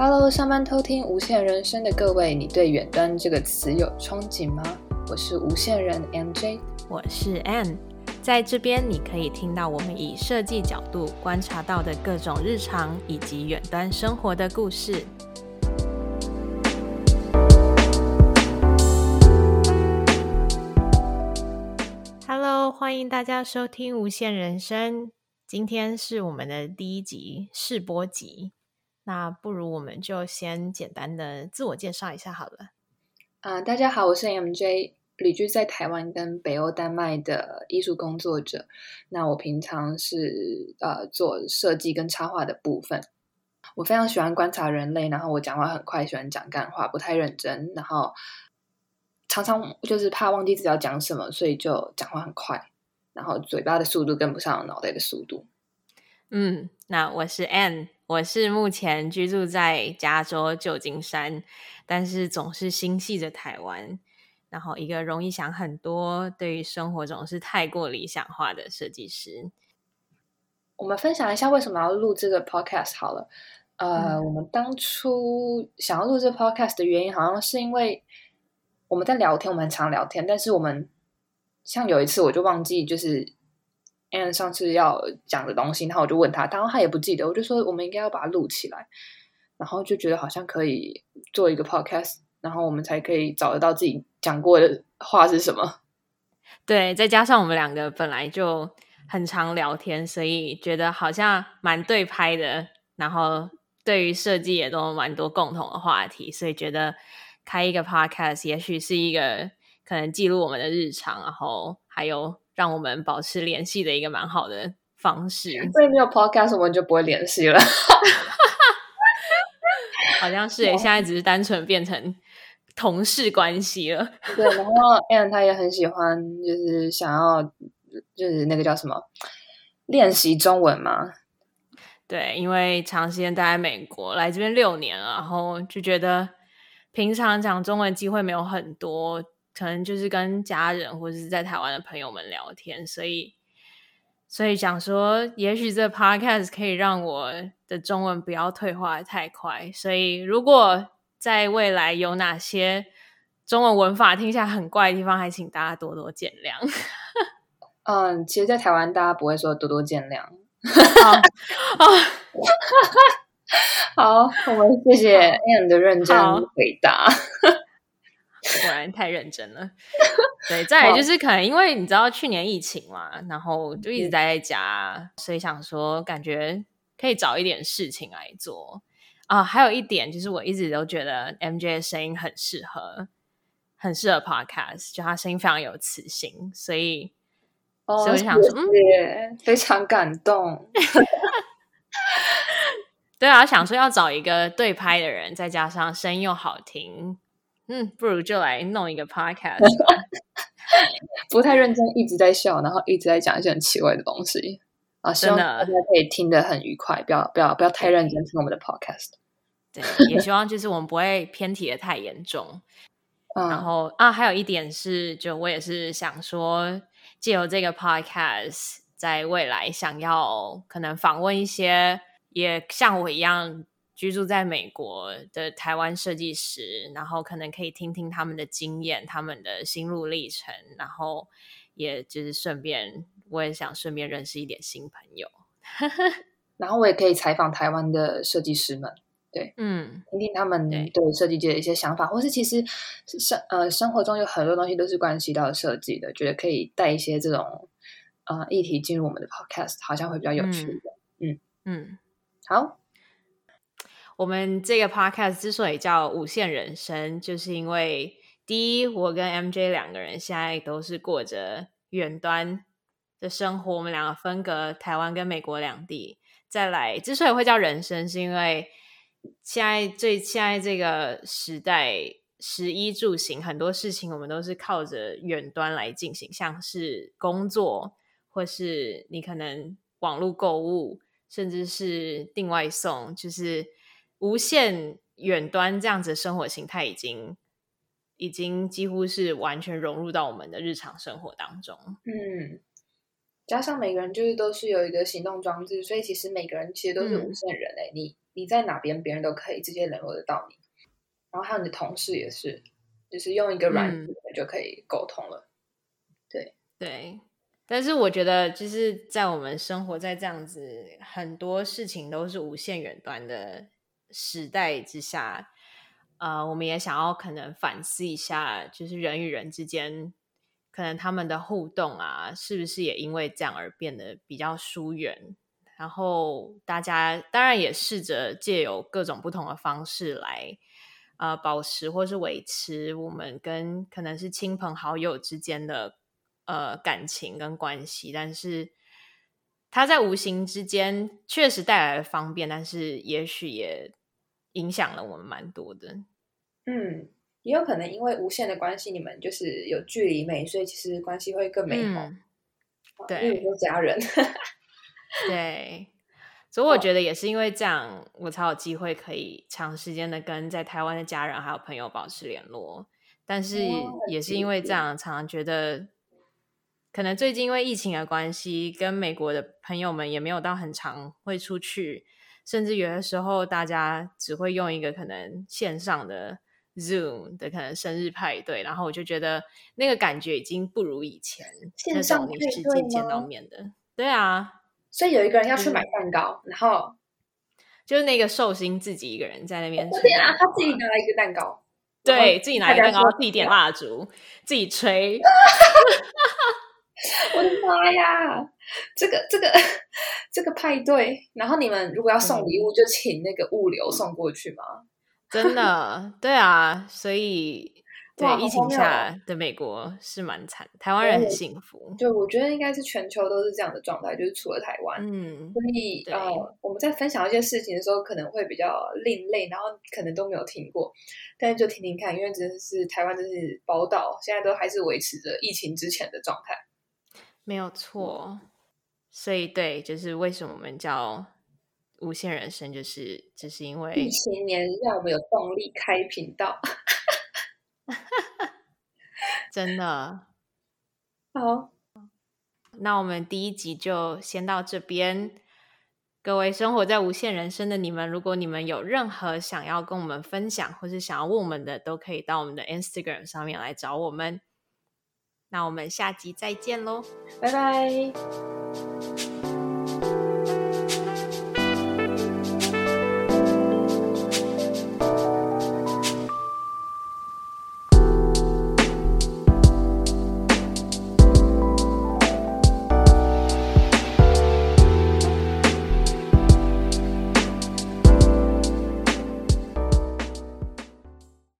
Hello，上班偷听无限人生的各位，你对远端这个词有憧憬吗？我是无限人 MJ，我是 Ann，在这边你可以听到我们以设计角度观察到的各种日常以及远端生活的故事。Hello，欢迎大家收听无限人生，今天是我们的第一集试播集。那不如我们就先简单的自我介绍一下好了。啊、呃，大家好，我是 MJ，旅居在台湾跟北欧丹麦的艺术工作者。那我平常是呃做设计跟插画的部分。我非常喜欢观察人类，然后我讲话很快，喜欢讲干话，不太认真，然后常常就是怕忘记自己要讲什么，所以就讲话很快，然后嘴巴的速度跟不上脑袋的速度。嗯，那我是 Ann。我是目前居住在加州旧金山，但是总是心系着台湾，然后一个容易想很多，对于生活总是太过理想化的设计师。我们分享一下为什么要录这个 podcast 好了。呃，嗯、我们当初想要录这个 podcast 的原因，好像是因为我们在聊天，我们很常聊天，但是我们像有一次我就忘记就是。Ann 上次要讲的东西，然后我就问他，然后他也不记得，我就说我们应该要把它录起来，然后就觉得好像可以做一个 podcast，然后我们才可以找得到自己讲过的话是什么。对，再加上我们两个本来就很常聊天，所以觉得好像蛮对拍的，然后对于设计也都蛮多共同的话题，所以觉得开一个 podcast 也许是一个可能记录我们的日常，然后还有。让我们保持联系的一个蛮好的方式。所以没有 podcast，我们就不会联系了。好像是，现在只是单纯变成同事关系了。对，然后 Ann 他也很喜欢，就是想要，就是那个叫什么，练习中文嘛。对，因为长时间待在美国，来这边六年了，然后就觉得平常讲中文机会没有很多。可能就是跟家人或者是在台湾的朋友们聊天，所以所以想说，也许这 podcast 可以让我的中文不要退化太快。所以如果在未来有哪些中文文法听起来很怪的地方，还请大家多多见谅。嗯，其实，在台湾大家不会说多多见谅。好，我们谢谢 Ann 的认真回答。果然太认真了，对，再来就是可能因为你知道去年疫情嘛，然后就一直待在家，所以想说感觉可以找一点事情来做啊。还有一点就是我一直都觉得 MJ 的声音很适合，很适合 Podcast，就他声音非常有磁性，所以，哦、所以我想说，嗯，非常感动。对啊，想说要找一个对拍的人，再加上声音又好听。嗯，不如就来弄一个 podcast。不太认真，一直在笑，然后一直在讲一些很奇怪的东西啊！希望大家可以听得很愉快，不要不要不要太认真听我们的 podcast。对，也希望就是我们不会偏题的太严重。嗯、然后啊，还有一点是，就我也是想说，借由这个 podcast，在未来想要可能访问一些也像我一样。居住在美国的台湾设计师，然后可能可以听听他们的经验、他们的心路历程，然后也就是顺便，我也想顺便认识一点新朋友。然后我也可以采访台湾的设计师们，对，嗯，听听他们对设计界的一些想法，或是其实生呃生活中有很多东西都是关系到设计的，觉得可以带一些这种呃议题进入我们的 podcast，好像会比较有趣的。嗯嗯，嗯，好。我们这个 podcast 之所以叫无限人生，就是因为第一，我跟 MJ 两个人现在都是过着远端的生活，我们两个分隔台湾跟美国两地。再来，之所以会叫人生，是因为现在最现在这个时代，食衣住行很多事情，我们都是靠着远端来进行，像是工作，或是你可能网络购物，甚至是订外送，就是。无限远端这样子的生活形态，已经已经几乎是完全融入到我们的日常生活当中。嗯，加上每个人就是都是有一个行动装置，所以其实每个人其实都是无限人诶、欸。嗯、你你在哪边，别人都可以直接联络得到你。然后还有你的同事也是，就是用一个软件就可以沟通了。嗯、对对，但是我觉得就是在我们生活在这样子很多事情都是无限远端的时代之下，呃，我们也想要可能反思一下，就是人与人之间可能他们的互动啊，是不是也因为这样而变得比较疏远？然后大家当然也试着借由各种不同的方式来。呃，保持或是维持我们跟可能是亲朋好友之间的呃感情跟关系，但是它在无形之间确实带来了方便，但是也许也影响了我们蛮多的。嗯，也有可能因为无限的关系，你们就是有距离美，所以其实关系会更美好。嗯、对，比如说家人。对。所以我觉得也是因为这样，我才有机会可以长时间的跟在台湾的家人还有朋友保持联络。但是也是因为这样，常常觉得可能最近因为疫情的关系，跟美国的朋友们也没有到很常会出去，甚至有的时候大家只会用一个可能线上的 Zoom 的可能生日派对，然后我就觉得那个感觉已经不如以前那种你实际见到面的。对啊。所以有一个人要去买蛋糕，嗯、然后就是那个寿星自己一个人在那边。对啊，他自己拿了一个蛋糕，对自己拿一个蛋糕，自己点蜡烛，自己吹。我的妈呀！这个这个这个派对，然后你们如果要送礼物，就请那个物流送过去吗？真的，对啊，所以。对，疫情下的美国是蛮惨，台湾人很幸福。对我觉得应该是全球都是这样的状态，就是除了台湾。嗯，所以呃，我们在分享一些事情的时候，可能会比较另类，然后可能都没有听过，但是就听听看，因为真的是台湾，真是宝岛，现在都还是维持着疫情之前的状态。没有错，所以对，就是为什么我们叫无限人生，就是只、就是因为疫情年让我们有动力开频道。真的好，那我们第一集就先到这边。各位生活在无限人生的你们，如果你们有任何想要跟我们分享，或是想要问我们的，都可以到我们的 Instagram 上面来找我们。那我们下集再见喽，拜拜。